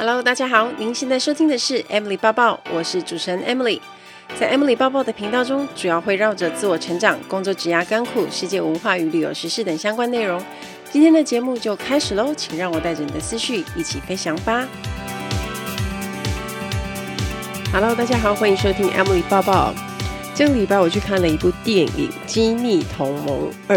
Hello，大家好，您现在收听的是 Emily 抱抱，我是主持人 Emily。在 Emily 抱抱的频道中，主要会绕着自我成长、工作、职涯、干苦、世界文化与旅游时事等相关内容。今天的节目就开始喽，请让我带着你的思绪一起飞翔吧。Hello，大家好，欢迎收听 Emily 抱抱。这个礼拜我去看了一部电影《机密同盟二》。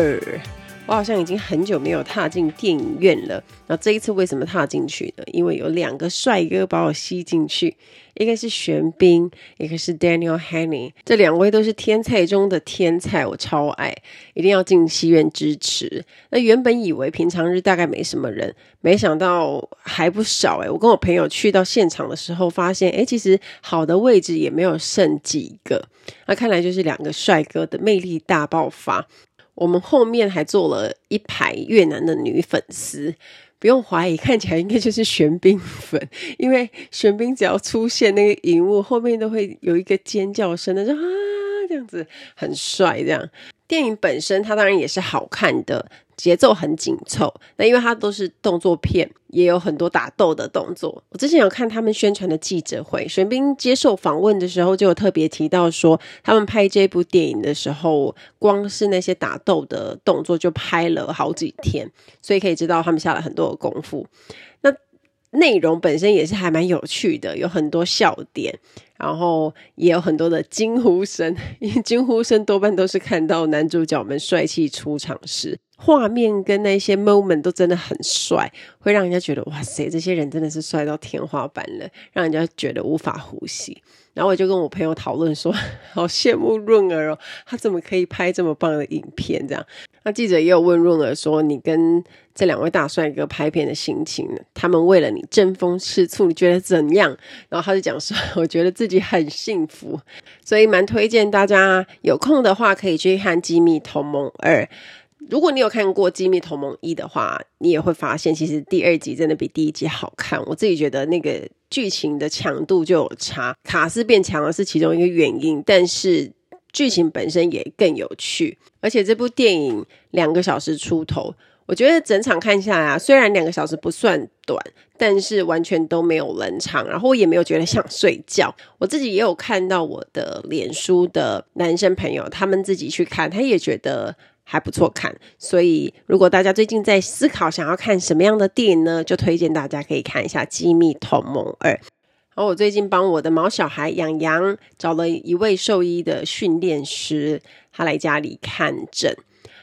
我好像已经很久没有踏进电影院了。那这一次为什么踏进去呢？因为有两个帅哥把我吸进去，一个是玄彬，一个是 Daniel Henney。这两位都是天菜中的天菜，我超爱，一定要进戏院支持。那原本以为平常日大概没什么人，没想到还不少诶。我跟我朋友去到现场的时候，发现诶，其实好的位置也没有剩几个。那看来就是两个帅哥的魅力大爆发。我们后面还坐了一排越南的女粉丝，不用怀疑，看起来应该就是玄彬粉，因为玄彬只要出现那个荧幕后面都会有一个尖叫声，的就啊这样子很帅这样。电影本身它当然也是好看的。节奏很紧凑，那因为它都是动作片，也有很多打斗的动作。我之前有看他们宣传的记者会，玄彬接受访问的时候就有特别提到说，他们拍这部电影的时候，光是那些打斗的动作就拍了好几天，所以可以知道他们下了很多的功夫。那内容本身也是还蛮有趣的，有很多笑点。然后也有很多的惊呼声，因为惊呼声多半都是看到男主角们帅气出场时，画面跟那些 moment 都真的很帅，会让人家觉得哇塞，这些人真的是帅到天花板了，让人家觉得无法呼吸。然后我就跟我朋友讨论说，好羡慕润儿哦，他怎么可以拍这么棒的影片？这样，那记者也有问润儿说，你跟这两位大帅哥拍片的心情，他们为了你争风吃醋，你觉得怎样？然后他就讲说，我觉得自己很幸福，所以蛮推荐大家有空的话可以去看《机密同盟二》。如果你有看过《机密同盟一》的话，你也会发现，其实第二集真的比第一集好看。我自己觉得那个剧情的强度就有差，卡斯变强了是其中一个原因，但是剧情本身也更有趣。而且这部电影两个小时出头，我觉得整场看下来啊，虽然两个小时不算短，但是完全都没有冷场，然后我也没有觉得想睡觉。我自己也有看到我的脸书的男生朋友，他们自己去看，他也觉得。还不错看，所以如果大家最近在思考想要看什么样的电影呢，就推荐大家可以看一下《机密同盟二》。然后我最近帮我的毛小孩养羊找了一位兽医的训练师，他来家里看诊。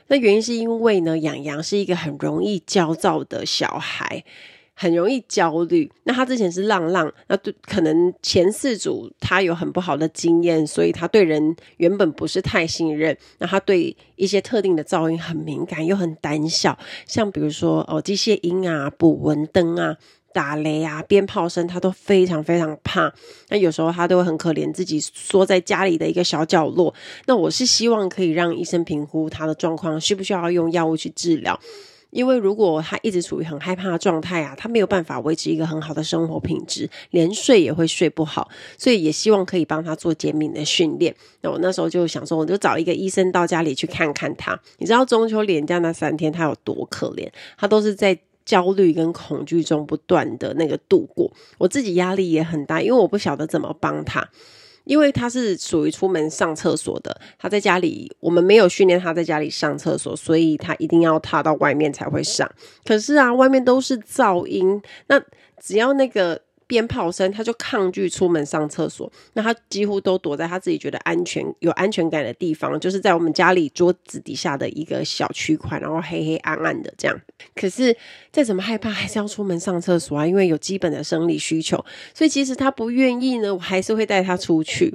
那原因是因为呢，养羊是一个很容易焦躁的小孩。很容易焦虑。那他之前是浪浪，那对可能前四组他有很不好的经验，所以他对人原本不是太信任。那他对一些特定的噪音很敏感，又很胆小，像比如说哦机械音啊、捕蚊灯啊、打雷啊、鞭炮声，他都非常非常怕。那有时候他都会很可怜，自己缩在家里的一个小角落。那我是希望可以让医生评估他的状况，需不需要用药物去治疗。因为如果他一直处于很害怕的状态啊，他没有办法维持一个很好的生活品质，连睡也会睡不好，所以也希望可以帮他做减敏的训练。那我那时候就想说，我就找一个医生到家里去看看他。你知道中秋连假那三天他有多可怜？他都是在焦虑跟恐惧中不断的那个度过。我自己压力也很大，因为我不晓得怎么帮他。因为他是属于出门上厕所的，他在家里，我们没有训练他在家里上厕所，所以他一定要踏到外面才会上。可是啊，外面都是噪音，那只要那个。鞭炮声，他就抗拒出门上厕所。那他几乎都躲在他自己觉得安全、有安全感的地方，就是在我们家里桌子底下的一个小区块，然后黑黑暗暗的这样。可是再怎么害怕，还是要出门上厕所啊，因为有基本的生理需求。所以其实他不愿意呢，我还是会带他出去。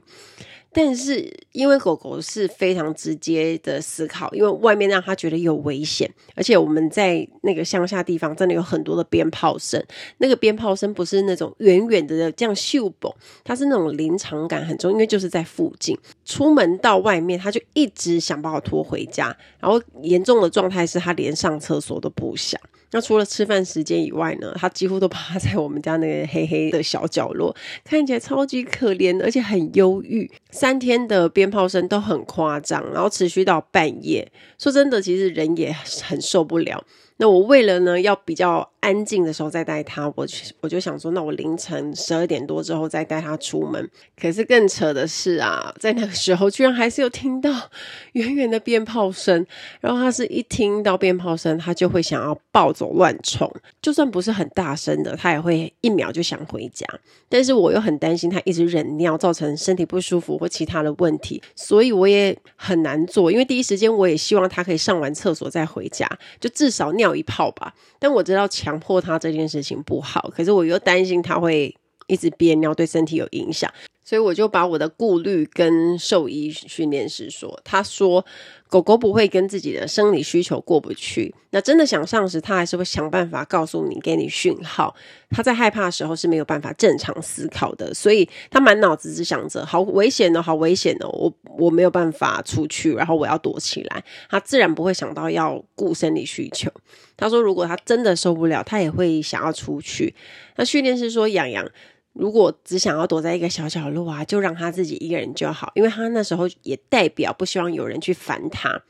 但是因为狗狗是非常直接的思考，因为外面让它觉得有危险，而且我们在那个乡下地方真的有很多的鞭炮声，那个鞭炮声不是那种远远的这样咻嘣，它是那种临场感很重，因为就是在附近。出门到外面，它就一直想把我拖回家，然后严重的状态是它连上厕所都不想。那除了吃饭时间以外呢，他几乎都趴在我们家那个黑黑的小角落，看起来超级可怜，而且很忧郁。三天的鞭炮声都很夸张，然后持续到半夜。说真的，其实人也很受不了。那我为了呢，要比较安静的时候再带他，我我就想说，那我凌晨十二点多之后再带他出门。可是更扯的是啊，在那个时候居然还是有听到 远远的鞭炮声，然后他是一听到鞭炮声，他就会想要暴走乱冲，就算不是很大声的，他也会一秒就想回家。但是我又很担心他一直忍尿，造成身体不舒服或其他的问题，所以我也很难做，因为第一时间我也希望他可以上完厕所再回家，就至少尿。尿一泡吧，但我知道强迫他这件事情不好，可是我又担心他会一直憋尿，对身体有影响。所以我就把我的顾虑跟兽医训练师说，他说狗狗不会跟自己的生理需求过不去，那真的想上时，他还是会想办法告诉你，给你讯号。他在害怕的时候是没有办法正常思考的，所以他满脑子只想着好危险哦，好危险哦，我我没有办法出去，然后我要躲起来，他自然不会想到要顾生理需求。他说，如果他真的受不了，他也会想要出去。那训练师说，洋洋。如果只想要躲在一个小角落啊，就让他自己一个人就好，因为他那时候也代表不希望有人去烦他。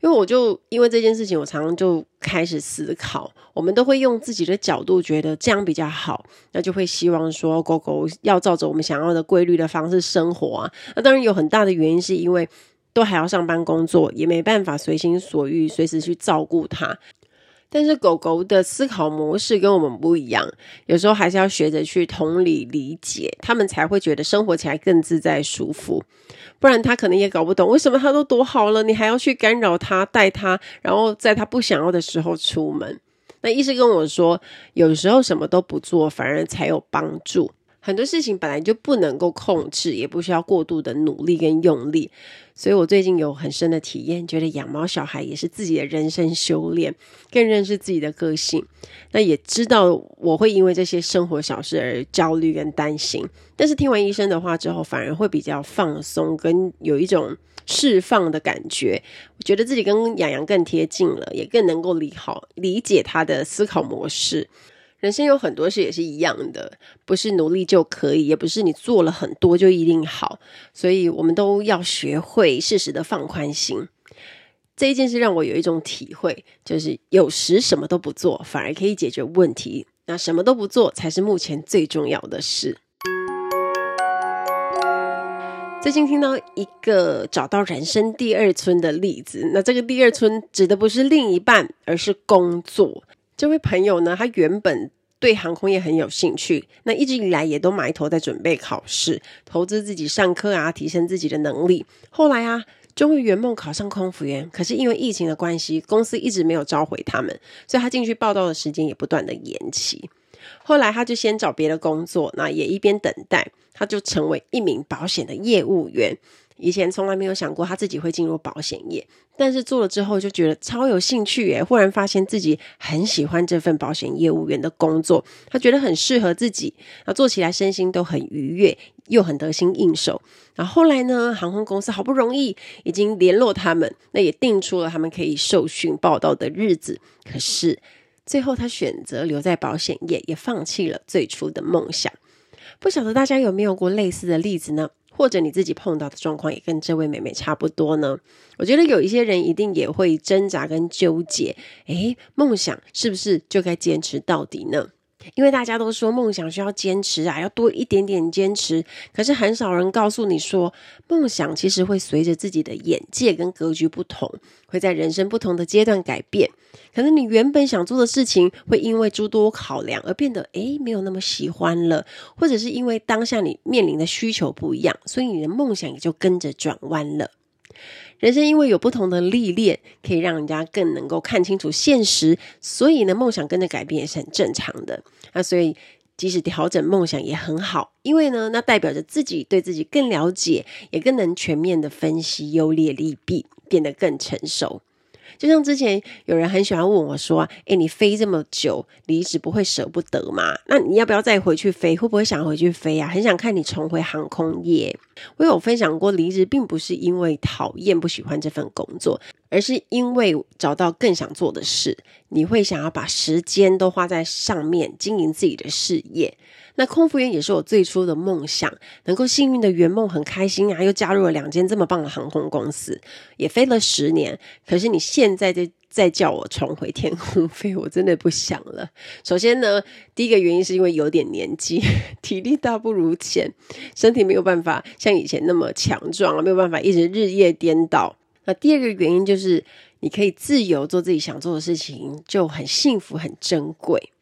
因为我就因为这件事情，我常常就开始思考，我们都会用自己的角度觉得这样比较好，那就会希望说狗狗要照着我们想要的规律的方式生活啊。那当然有很大的原因是因为都还要上班工作，也没办法随心所欲随时去照顾它。但是狗狗的思考模式跟我们不一样，有时候还是要学着去同理理解，他们才会觉得生活起来更自在舒服。不然他可能也搞不懂为什么他都躲好了，你还要去干扰他、带他，然后在他不想要的时候出门。那医师跟我说，有时候什么都不做，反而才有帮助。很多事情本来就不能够控制，也不需要过度的努力跟用力，所以我最近有很深的体验，觉得养猫小孩也是自己的人生修炼，更认识自己的个性。那也知道我会因为这些生活小事而焦虑跟担心，但是听完医生的话之后，反而会比较放松，跟有一种释放的感觉。我觉得自己跟洋洋更贴近了，也更能够理好理解他的思考模式。人生有很多事也是一样的，不是努力就可以，也不是你做了很多就一定好，所以我们都要学会适时的放宽心。这一件事让我有一种体会，就是有时什么都不做，反而可以解决问题。那什么都不做才是目前最重要的事。最近听到一个找到人生第二春的例子，那这个第二春指的不是另一半，而是工作。这位朋友呢，他原本对航空业很有兴趣，那一直以来也都埋头在准备考试，投资自己上课啊，提升自己的能力。后来啊，终于圆梦考上空服员，可是因为疫情的关系，公司一直没有召回他们，所以他进去报到的时间也不断的延期。后来他就先找别的工作，那也一边等待，他就成为一名保险的业务员。以前从来没有想过他自己会进入保险业，但是做了之后就觉得超有兴趣耶！忽然发现自己很喜欢这份保险业务员的工作，他觉得很适合自己，那做起来身心都很愉悦，又很得心应手。然后后来呢，航空公司好不容易已经联络他们，那也定出了他们可以受训报到的日子。可是最后他选择留在保险业，也放弃了最初的梦想。不晓得大家有没有过类似的例子呢？或者你自己碰到的状况也跟这位妹妹差不多呢？我觉得有一些人一定也会挣扎跟纠结，诶，梦想是不是就该坚持到底呢？因为大家都说梦想需要坚持啊，要多一点点坚持。可是很少人告诉你说，梦想其实会随着自己的眼界跟格局不同，会在人生不同的阶段改变。可能你原本想做的事情，会因为诸多考量而变得诶，没有那么喜欢了，或者是因为当下你面临的需求不一样，所以你的梦想也就跟着转弯了。人生因为有不同的历练，可以让人家更能够看清楚现实，所以呢，梦想跟着改变也是很正常的。那所以，即使调整梦想也很好，因为呢，那代表着自己对自己更了解，也更能全面的分析优劣利弊，变得更成熟。就像之前有人很喜欢问我说：“诶，你飞这么久，离职不会舍不得吗？那你要不要再回去飞？会不会想回去飞啊？很想看你重回航空业。”我有分享过，离职并不是因为讨厌不喜欢这份工作，而是因为找到更想做的事。你会想要把时间都花在上面，经营自己的事业。那空服员也是我最初的梦想，能够幸运的圆梦，很开心啊！又加入了两间这么棒的航空公司，也飞了十年。可是你现在这再叫我重回天空飞，我真的不想了。首先呢，第一个原因是因为有点年纪，体力大不如前，身体没有办法像以前那么强壮，没有办法一直日夜颠倒。那第二个原因就是，你可以自由做自己想做的事情，就很幸福、很珍贵。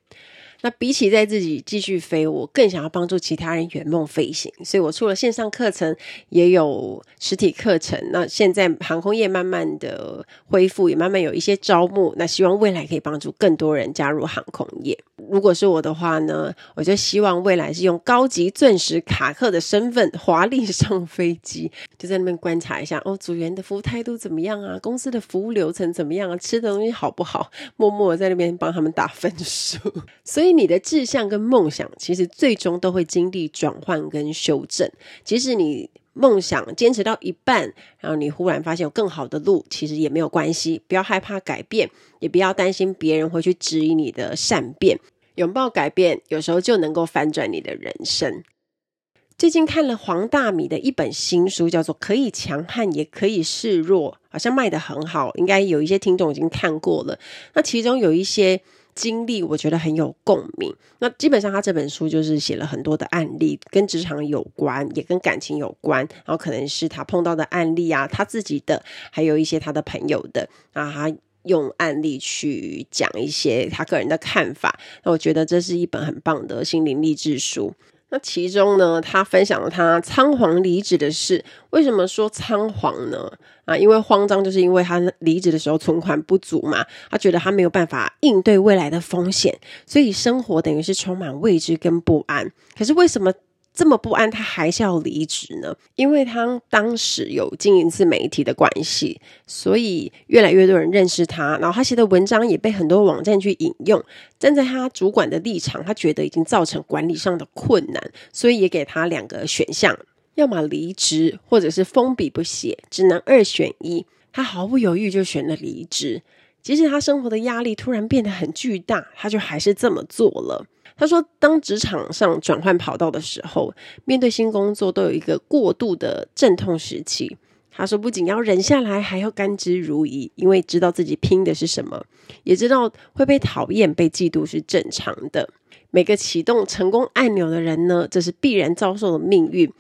那比起在自己继续飞，我更想要帮助其他人圆梦飞行，所以我出了线上课程，也有实体课程。那现在航空业慢慢的恢复，也慢慢有一些招募。那希望未来可以帮助更多人加入航空业。如果是我的话呢，我就希望未来是用高级钻石卡客的身份华丽上飞机，就在那边观察一下哦，组员的服务态度怎么样啊？公司的服务流程怎么样啊？吃的东西好不好？默默在那边帮他们打分数。所以你的志向跟梦想，其实最终都会经历转换跟修正。即使你梦想坚持到一半，然后你忽然发现有更好的路，其实也没有关系。不要害怕改变，也不要担心别人会去质疑你的善变。拥抱改变，有时候就能够翻转你的人生。最近看了黄大米的一本新书，叫做《可以强悍，也可以示弱》，好像卖得很好，应该有一些听众已经看过了。那其中有一些经历，我觉得很有共鸣。那基本上他这本书就是写了很多的案例，跟职场有关，也跟感情有关。然后可能是他碰到的案例啊，他自己的，还有一些他的朋友的啊，他。用案例去讲一些他个人的看法，那我觉得这是一本很棒的心灵励志书。那其中呢，他分享了他仓皇离职的事。为什么说仓皇呢？啊，因为慌张，就是因为他离职的时候存款不足嘛，他觉得他没有办法应对未来的风险，所以生活等于是充满未知跟不安。可是为什么？这么不安，他还是要离职呢？因为他当时有经营自媒体的关系，所以越来越多人认识他，然后他写的文章也被很多网站去引用。站在他主管的立场，他觉得已经造成管理上的困难，所以也给他两个选项：要么离职，或者是封笔不写，只能二选一。他毫不犹豫就选了离职，即使他生活的压力突然变得很巨大，他就还是这么做了。他说，当职场上转换跑道的时候，面对新工作都有一个过度的阵痛时期。他说，不仅要忍下来，还要甘之如饴，因为知道自己拼的是什么，也知道会被讨厌、被嫉妒是正常的。每个启动成功按钮的人呢，这是必然遭受的命运。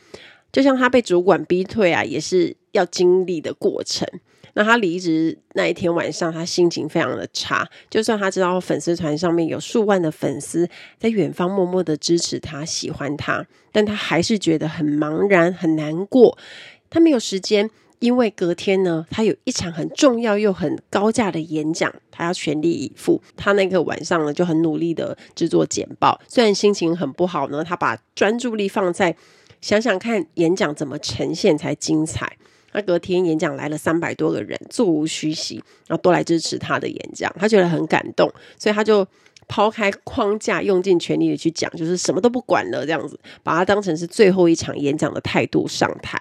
就像他被主管逼退啊，也是要经历的过程。那他离职那一天晚上，他心情非常的差。就算他知道粉丝团上面有数万的粉丝在远方默默的支持他、喜欢他，但他还是觉得很茫然、很难过。他没有时间，因为隔天呢，他有一场很重要又很高价的演讲，他要全力以赴。他那个晚上呢，就很努力的制作简报。虽然心情很不好呢，他把专注力放在想想看演讲怎么呈现才精彩。那隔天演讲来了三百多个人，座无虚席，然后都来支持他的演讲，他觉得很感动，所以他就抛开框架，用尽全力的去讲，就是什么都不管了，这样子，把他当成是最后一场演讲的态度上台。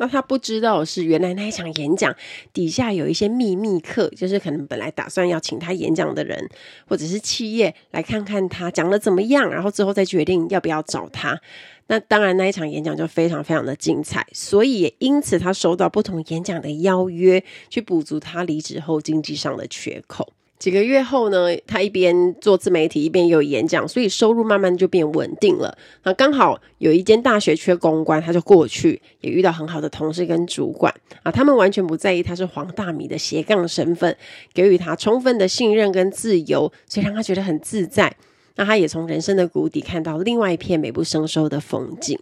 那他不知道是，原来那一场演讲底下有一些秘密客，就是可能本来打算要请他演讲的人，或者是企业来看看他讲得怎么样，然后之后再决定要不要找他。那当然，那一场演讲就非常非常的精彩，所以也因此他收到不同演讲的邀约，去补足他离职后经济上的缺口。几个月后呢，他一边做自媒体，一边有演讲，所以收入慢慢就变稳定了。那刚好有一间大学缺公关，他就过去，也遇到很好的同事跟主管啊，他们完全不在意他是黄大米的斜杠身份，给予他充分的信任跟自由，所以让他觉得很自在。那他也从人生的谷底看到另外一片美不胜收的风景。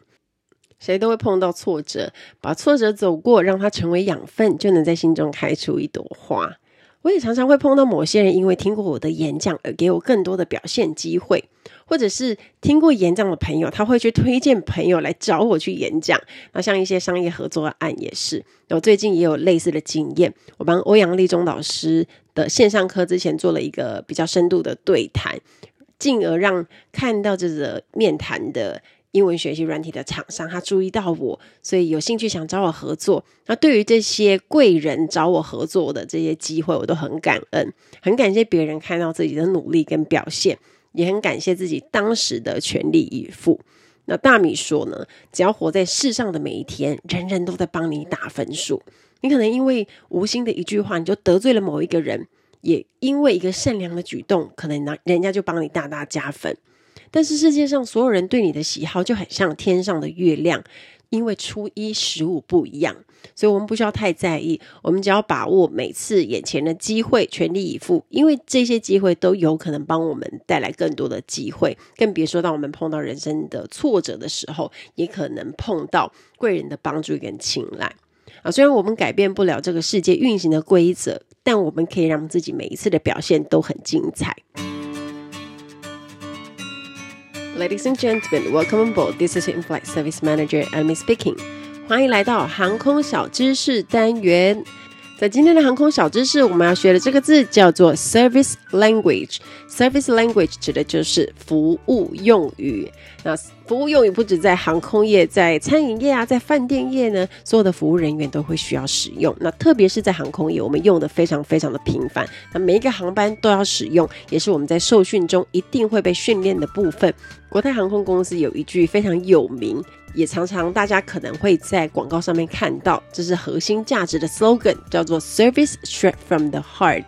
谁都会碰到挫折，把挫折走过，让它成为养分，就能在心中开出一朵花。我也常常会碰到某些人，因为听过我的演讲而给我更多的表现机会，或者是听过演讲的朋友，他会去推荐朋友来找我去演讲。那像一些商业合作案也是。我最近也有类似的经验，我帮欧阳立中老师的线上课之前做了一个比较深度的对谈。进而让看到这个面谈的英文学习软体的厂商，他注意到我，所以有兴趣想找我合作。那对于这些贵人找我合作的这些机会，我都很感恩，很感谢别人看到自己的努力跟表现，也很感谢自己当时的全力以赴。那大米说呢，只要活在世上的每一天，人人都在帮你打分数。你可能因为无心的一句话，你就得罪了某一个人。也因为一个善良的举动，可能人人家就帮你大大加分。但是世界上所有人对你的喜好就很像天上的月亮，因为初一十五不一样，所以我们不需要太在意。我们只要把握每次眼前的机会，全力以赴，因为这些机会都有可能帮我们带来更多的机会。更别说当我们碰到人生的挫折的时候，也可能碰到贵人的帮助跟青睐。啊，虽然我们改变不了这个世界运行的规则，但我们可以让自己每一次的表现都很精彩。Ladies and gentlemen, welcome on board. This is In-Flight Service Manager Amy speaking. 欢迎来到航空小知识单元。 在今天的航空小知识，我们要学的这个字叫做 Service Language。Service Language 指的就是服务用语。那服务用语不止在航空业，在餐饮业啊，在饭店业呢，所有的服务人员都会需要使用。那特别是在航空业，我们用的非常非常的频繁。那每一个航班都要使用，也是我们在受训中一定会被训练的部分。国泰航空公司有一句非常有名，也常常大家可能会在广告上面看到，这是核心价值的 slogan，叫做 Service Straight from the Heart，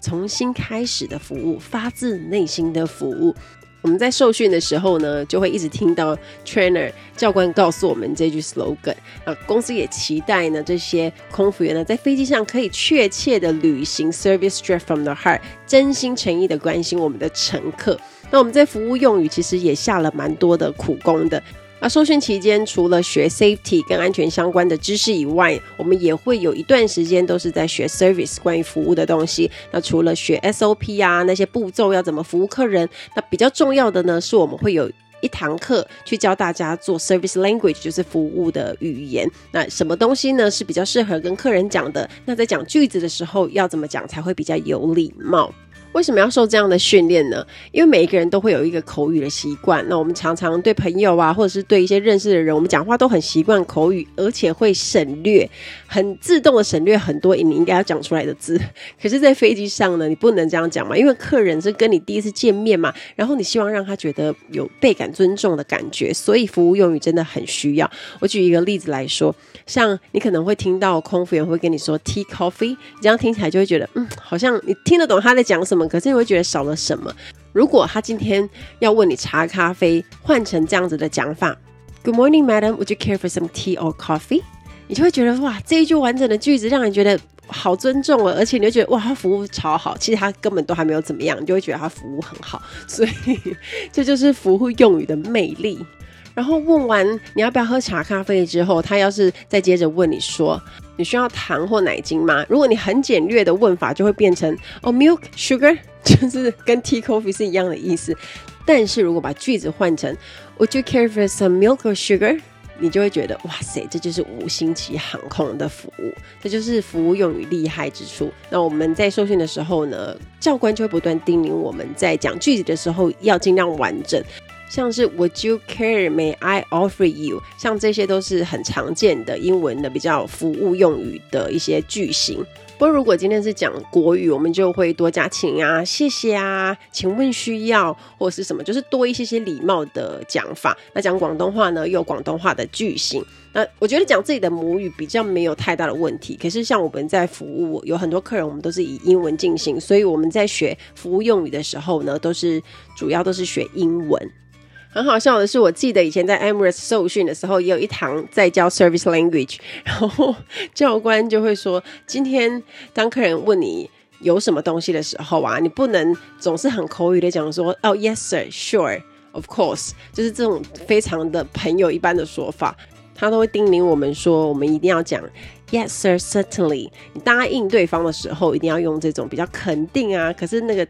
从心开始的服务，发自内心的服务。我们在受训的时候呢，就会一直听到 trainer 教官告诉我们这句 slogan。啊，公司也期待呢，这些空服员呢，在飞机上可以确切的履行 Service Straight from the Heart，真心诚意的关心我们的乘客。那我们在服务用语其实也下了蛮多的苦功的。那受训期间，除了学 safety 跟安全相关的知识以外，我们也会有一段时间都是在学 service 关于服务的东西。那除了学 SOP 啊，那些步骤要怎么服务客人，那比较重要的呢，是我们会有一堂课去教大家做 service language，就是服务的语言。那什么东西呢是比较适合跟客人讲的？那在讲句子的时候要怎么讲才会比较有礼貌？为什么要受这样的训练呢？因为每一个人都会有一个口语的习惯。那我们常常对朋友啊，或者是对一些认识的人，我们讲话都很习惯口语，而且会省略，很自动的省略很多你应该要讲出来的字。可是，在飞机上呢，你不能这样讲嘛，因为客人是跟你第一次见面嘛，然后你希望让他觉得有倍感尊重的感觉，所以服务用语真的很需要。我举一个例子来说，像你可能会听到空服员会跟你说 “tea coffee”，这样听起来就会觉得，嗯，好像你听得懂他在讲什么。可是你会觉得少了什么？如果他今天要问你茶咖啡，换成这样子的讲法：“Good morning, madam. Would you care for some tea or coffee？” 你就会觉得哇，这一句完整的句子让人觉得好尊重了，而且你就觉得哇，他服务超好。其实他根本都还没有怎么样，你就会觉得他服务很好。所以 这就是服务用语的魅力。然后问完你要不要喝茶咖啡之后，他要是再接着问你说，你需要糖或奶精吗？如果你很简略的问法，就会变成哦，milk sugar，就是跟 tea coffee 是一样的意思。但是如果把句子换成 Would you care for some milk or sugar？你就会觉得哇塞，这就是五星级航空的服务，这就是服务用语厉害之处。那我们在受训的时候呢，教官就会不断叮咛我们在讲句子的时候要尽量完整。像是 Would you care? May I offer you？像这些都是很常见的英文的比较服务用语的一些句型。不过如果今天是讲国语，我们就会多加请啊、谢谢啊、请问需要或是什么，就是多一些些礼貌的讲法。那讲广东话呢，有广东话的句型。那我觉得讲自己的母语比较没有太大的问题。可是像我们在服务，有很多客人，我们都是以英文进行，所以我们在学服务用语的时候呢，都是主要都是学英文。很好笑的是，我记得以前在 Emirates 受训的时候，也有一堂在教 Service Language，然后教官就会说：今天当客人问你有什么东西的时候啊，你不能总是很口语的讲说哦，Yes sir, sure, of course，就是这种非常的朋友一般的说法。他都会叮咛我们说，我们一定要讲 Yes sir, certainly。你答应对方的时候，一定要用这种比较肯定啊，可是那个。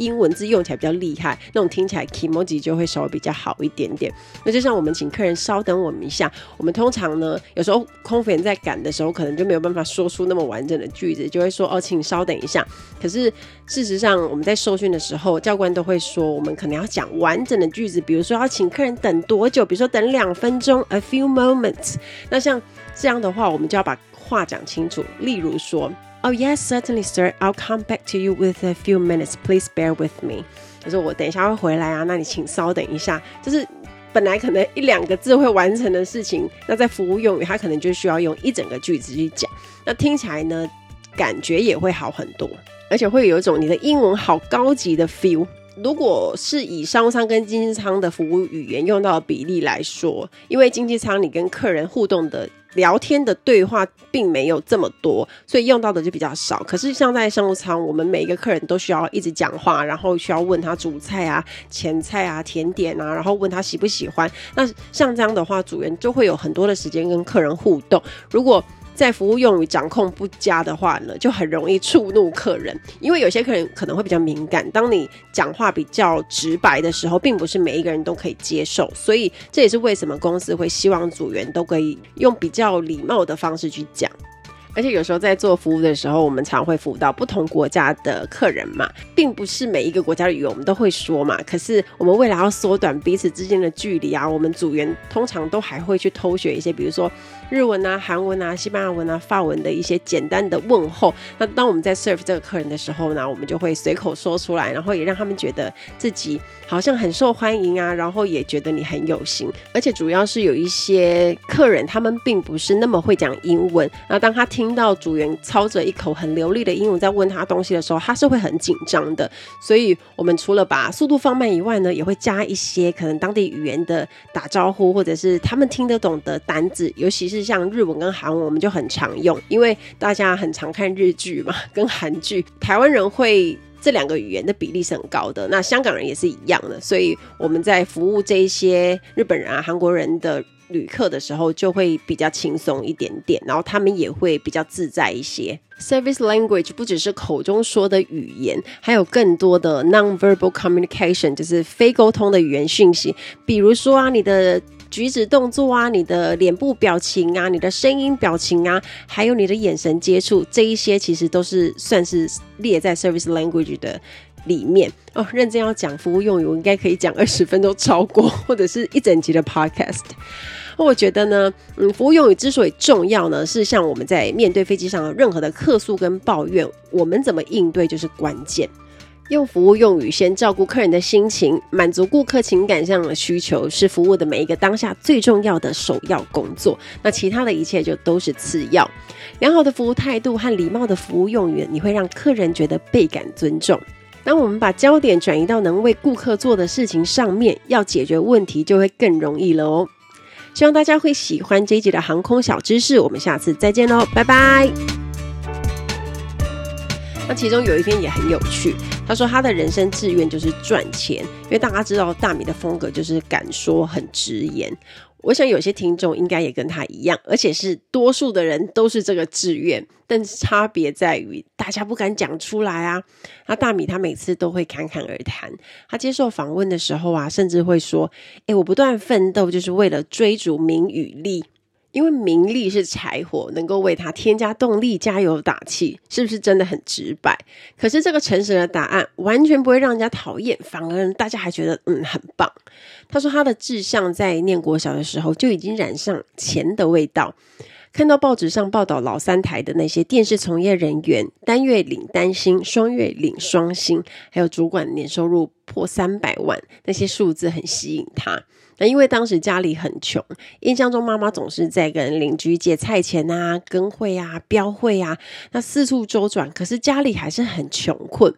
英文字用起来比较厉害，那种听起来 kimoji 就会稍微比较好一点点。那就像我们请客人稍等我们一下，我们通常呢，有时候空服员在赶的时候，可能就没有办法说出那么完整的句子，就会说哦，请稍等一下。可是事实上，我们在受训的时候，教官都会说，我们可能要讲完整的句子，比如说要请客人等多久，比如说等两分钟，a few moments。那像这样的话，我们就要把话讲清楚，例如说。Oh yes, certainly, sir. I'll come back to you with a few minutes. Please bear with me. 他说我等一下会回来啊，那你请稍等一下。就是本来可能一两个字会完成的事情，那在服务用语，它可能就需要用一整个句子去讲。那听起来呢，感觉也会好很多，而且会有一种你的英文好高级的 feel。如果是以商务舱跟经济舱的服务语言用到的比例来说，因为经济舱你跟客人互动的聊天的对话并没有这么多，所以用到的就比较少。可是像在商务舱，我们每一个客人都需要一直讲话，然后需要问他主菜啊、前菜啊、甜点啊，然后问他喜不喜欢。那像这样的话，主员就会有很多的时间跟客人互动。如果在服务用语掌控不佳的话呢，就很容易触怒客人，因为有些客人可能会比较敏感。当你讲话比较直白的时候，并不是每一个人都可以接受，所以这也是为什么公司会希望组员都可以用比较礼貌的方式去讲。而且有时候在做服务的时候，我们常会服务到不同国家的客人嘛，并不是每一个国家的语言我们都会说嘛。可是我们为了要缩短彼此之间的距离啊，我们组员通常都还会去偷学一些，比如说日文啊、韩文啊、西班牙文啊、法文的一些简单的问候。那当我们在 serve 这个客人的时候呢，我们就会随口说出来，然后也让他们觉得自己好像很受欢迎啊，然后也觉得你很有心。而且主要是有一些客人他们并不是那么会讲英文，那当他听。到组员操着一口很流利的英文在问他东西的时候，他是会很紧张的。所以，我们除了把速度放慢以外呢，也会加一些可能当地语言的打招呼，或者是他们听得懂的单字。尤其是像日文跟韩文，我们就很常用，因为大家很常看日剧嘛，跟韩剧。台湾人会这两个语言的比例是很高的，那香港人也是一样的。所以我们在服务这一些日本人啊、韩国人的。旅客的时候就会比较轻松一点点，然后他们也会比较自在一些。Service language 不只是口中说的语言，还有更多的 non-verbal communication，就是非沟通的语言讯息。比如说啊，你的举止动作啊，你的脸部表情啊，你的声音表情啊，还有你的眼神接触，这一些其实都是算是列在 service language 的。里面哦，认真要讲服务用语，我应该可以讲二十分钟超过，或者是一整集的 podcast。我觉得呢，嗯，服务用语之所以重要呢，是像我们在面对飞机上的任何的客诉跟抱怨，我们怎么应对就是关键。用服务用语先照顾客人的心情，满足顾客情感上的需求，是服务的每一个当下最重要的首要工作。那其他的一切就都是次要。良好的服务态度和礼貌的服务用语，你会让客人觉得倍感尊重。当我们把焦点转移到能为顾客做的事情上面，要解决问题就会更容易了哦。希望大家会喜欢这一集的航空小知识，我们下次再见喽，拜拜。那其中有一篇也很有趣，他说他的人生志愿就是赚钱，因为大家知道大米的风格就是敢说很直言。我想有些听众应该也跟他一样，而且是多数的人都是这个志愿，但差别在于大家不敢讲出来啊。那大米他每次都会侃侃而谈，他接受访问的时候啊，甚至会说：“诶，我不断奋斗就是为了追逐名与利。”因为名利是柴火，能够为他添加动力，加油打气，是不是真的很直白？可是这个诚实的答案完全不会让人家讨厌，反而大家还觉得嗯很棒。他说他的志向在念国小的时候就已经染上钱的味道。看到报纸上报道老三台的那些电视从业人员，单月领单薪，双月领双薪，还有主管年收入破三百万，那些数字很吸引他。那因为当时家里很穷，印象中妈妈总是在跟邻居借菜钱啊、跟会啊、标会啊，那四处周转，可是家里还是很穷困。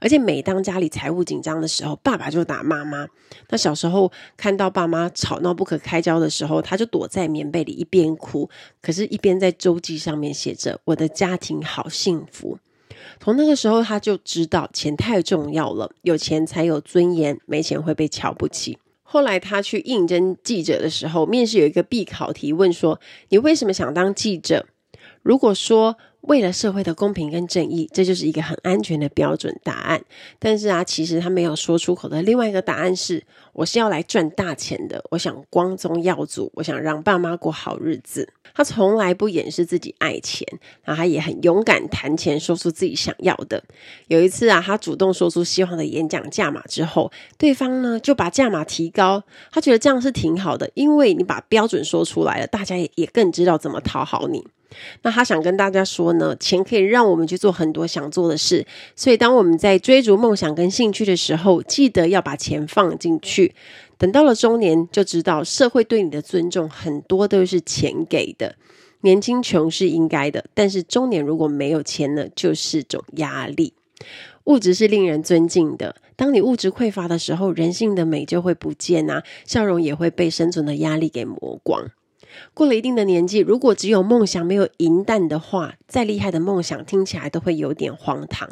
而且每当家里财务紧张的时候，爸爸就打妈妈。那小时候看到爸妈吵闹不可开交的时候，他就躲在棉被里一边哭，可是一边在周记上面写着“我的家庭好幸福”。从那个时候他就知道钱太重要了，有钱才有尊严，没钱会被瞧不起。后来他去应征记者的时候，面试有一个必考题，问说：“你为什么想当记者？”如果说为了社会的公平跟正义，这就是一个很安全的标准答案。但是啊，其实他没有说出口的另外一个答案是：我是要来赚大钱的。我想光宗耀祖，我想让爸妈过好日子。他从来不掩饰自己爱钱，然后他也很勇敢谈钱，说出自己想要的。有一次啊，他主动说出希望的演讲价码之后，对方呢就把价码提高。他觉得这样是挺好的，因为你把标准说出来了，大家也也更知道怎么讨好你。那他想跟大家说呢，钱可以让我们去做很多想做的事，所以当我们在追逐梦想跟兴趣的时候，记得要把钱放进去。等到了中年，就知道社会对你的尊重很多都是钱给的。年轻穷是应该的，但是中年如果没有钱呢，就是种压力。物质是令人尊敬的，当你物质匮乏的时候，人性的美就会不见啊，笑容也会被生存的压力给磨光。过了一定的年纪，如果只有梦想没有银弹的话，再厉害的梦想听起来都会有点荒唐。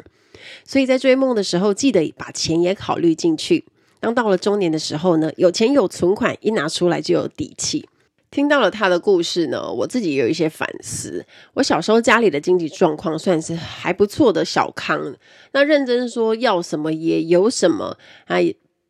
所以在追梦的时候，记得把钱也考虑进去。当到了中年的时候呢，有钱有存款，一拿出来就有底气。听到了他的故事呢，我自己也有一些反思。我小时候家里的经济状况算是还不错的小康，那认真说要什么也有什么啊，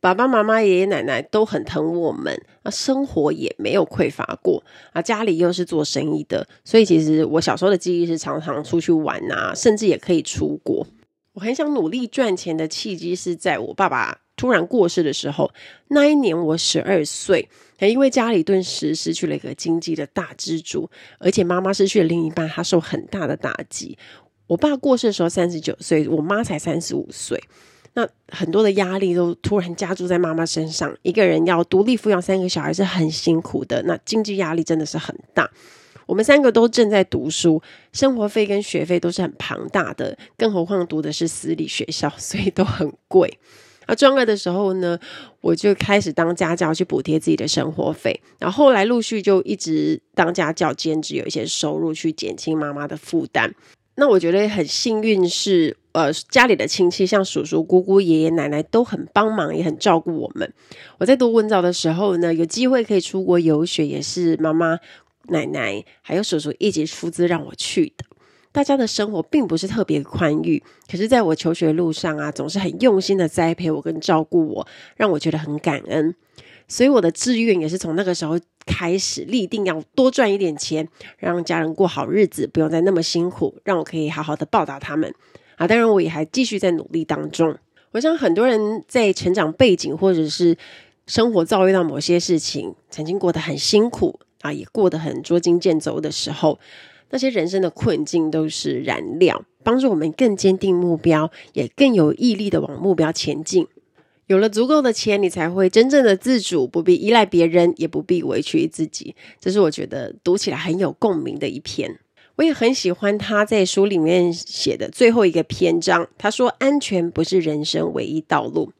爸爸妈妈、爷爷奶奶都很疼我们，啊，生活也没有匮乏过啊。家里又是做生意的，所以其实我小时候的记忆是常常出去玩啊，甚至也可以出国。我很想努力赚钱的契机是在我爸爸突然过世的时候，那一年我十二岁。因为家里顿时失去了一个经济的大支柱，而且妈妈失去了另一半，她受很大的打击。我爸过世的时候三十九岁，我妈才三十五岁，那很多的压力都突然加注在妈妈身上。一个人要独立抚养三个小孩是很辛苦的，那经济压力真的是很大。我们三个都正在读书，生活费跟学费都是很庞大的，更何况读的是私立学校，所以都很贵。啊，中二的时候呢，我就开始当家教去补贴自己的生活费，然后后来陆续就一直当家教兼职，有一些收入去减轻妈妈的负担。那我觉得很幸运是，呃，家里的亲戚像叔叔、姑姑、爷爷奶奶都很帮忙，也很照顾我们。我在读文藻的时候呢，有机会可以出国游学，也是妈妈、奶奶还有叔叔一起出资让我去的。大家的生活并不是特别宽裕，可是在我求学路上啊，总是很用心的栽培我跟照顾我，让我觉得很感恩。所以我的志愿也是从那个时候开始立定，要多赚一点钱，让家人过好日子，不用再那么辛苦，让我可以好好的报答他们。啊，当然我也还继续在努力当中。我想很多人在成长背景或者是生活遭遇到某些事情，曾经过得很辛苦啊，也过得很捉襟见肘的时候。那些人生的困境都是燃料，帮助我们更坚定目标，也更有毅力的往目标前进。有了足够的钱，你才会真正的自主，不必依赖别人，也不必委屈自己。这是我觉得读起来很有共鸣的一篇。我也很喜欢他在书里面写的最后一个篇章。他说：“安全不是人生唯一道路。”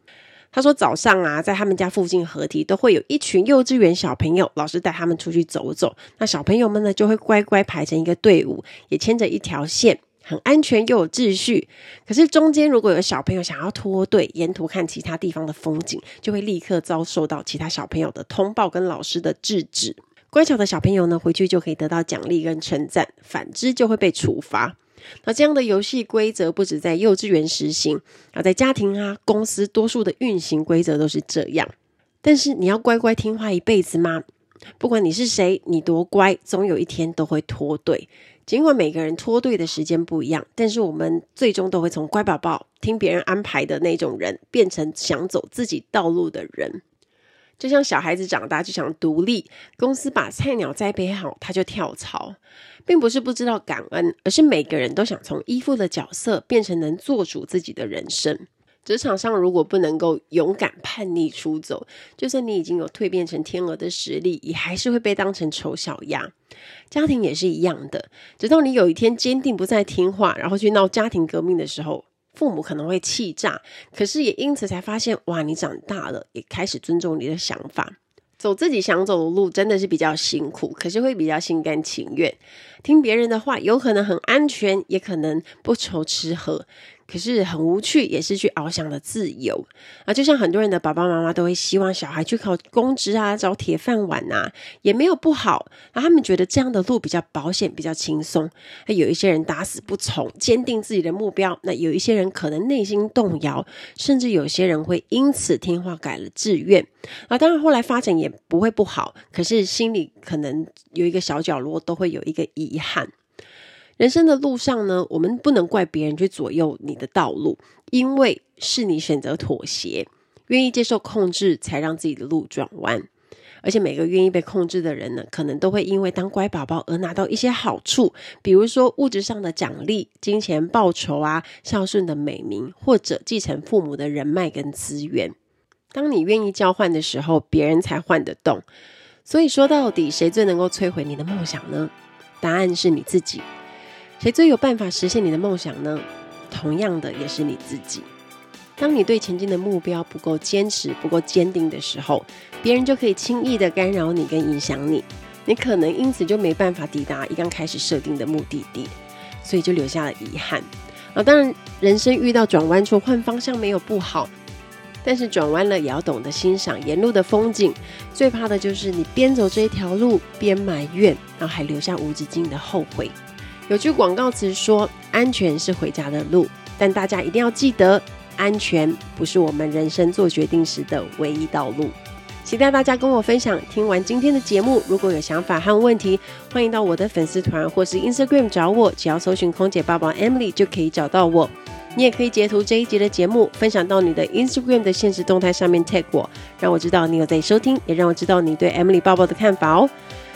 他说：“早上啊，在他们家附近河堤都会有一群幼稚园小朋友，老师带他们出去走走。那小朋友们呢，就会乖乖排成一个队伍，也牵着一条线，很安全又有秩序。可是中间如果有小朋友想要脱队，沿途看其他地方的风景，就会立刻遭受到其他小朋友的通报跟老师的制止。乖巧的小朋友呢，回去就可以得到奖励跟称赞；反之，就会被处罚。”那这样的游戏规则不止在幼稚园实行，啊在家庭啊、公司，多数的运行规则都是这样。但是你要乖乖听话一辈子吗？不管你是谁，你多乖，总有一天都会脱队。尽管每个人脱队的时间不一样，但是我们最终都会从乖宝宝、听别人安排的那种人，变成想走自己道路的人。就像小孩子长大就想独立，公司把菜鸟栽培好，他就跳槽，并不是不知道感恩，而是每个人都想从依附的角色变成能做主自己的人生。职场上如果不能够勇敢叛逆出走，就算你已经有蜕变成天鹅的实力，也还是会被当成丑小鸭。家庭也是一样的，直到你有一天坚定不再听话，然后去闹家庭革命的时候。父母可能会气炸，可是也因此才发现，哇，你长大了，也开始尊重你的想法，走自己想走的路，真的是比较辛苦，可是会比较心甘情愿。听别人的话，有可能很安全，也可能不愁吃喝。可是很无趣，也是去翱翔的自由啊！就像很多人的爸爸妈妈都会希望小孩去考公职啊，找铁饭碗啊，也没有不好。那他们觉得这样的路比较保险，比较轻松。那有一些人打死不从，坚定自己的目标；那有一些人可能内心动摇，甚至有些人会因此听话改了志愿啊。当然后来发展也不会不好，可是心里可能有一个小角落都会有一个遗憾。人生的路上呢，我们不能怪别人去左右你的道路，因为是你选择妥协，愿意接受控制，才让自己的路转弯。而且每个愿意被控制的人呢，可能都会因为当乖宝宝而拿到一些好处，比如说物质上的奖励、金钱报酬啊、孝顺的美名，或者继承父母的人脉跟资源。当你愿意交换的时候，别人才换得动。所以说到底，谁最能够摧毁你的梦想呢？答案是你自己。谁最有办法实现你的梦想呢？同样的，也是你自己。当你对前进的目标不够坚持、不够坚定的时候，别人就可以轻易的干扰你跟影响你，你可能因此就没办法抵达一刚开始设定的目的地，所以就留下了遗憾。啊，当然，人生遇到转弯处换方向没有不好。但是转弯了也要懂得欣赏沿路的风景，最怕的就是你边走这一条路边埋怨，然后还留下无止境的后悔。有句广告词说：“安全是回家的路。”但大家一定要记得，安全不是我们人生做决定时的唯一道路。期待大家跟我分享。听完今天的节目，如果有想法和问题，欢迎到我的粉丝团或是 Instagram 找我，只要搜寻“空姐爸爸 Emily” 就可以找到我。你也可以截图这一集的节目，分享到你的 Instagram 的限时动态上面 tag 我，让我知道你有在收听，也让我知道你对 Emily 报报的看法哦。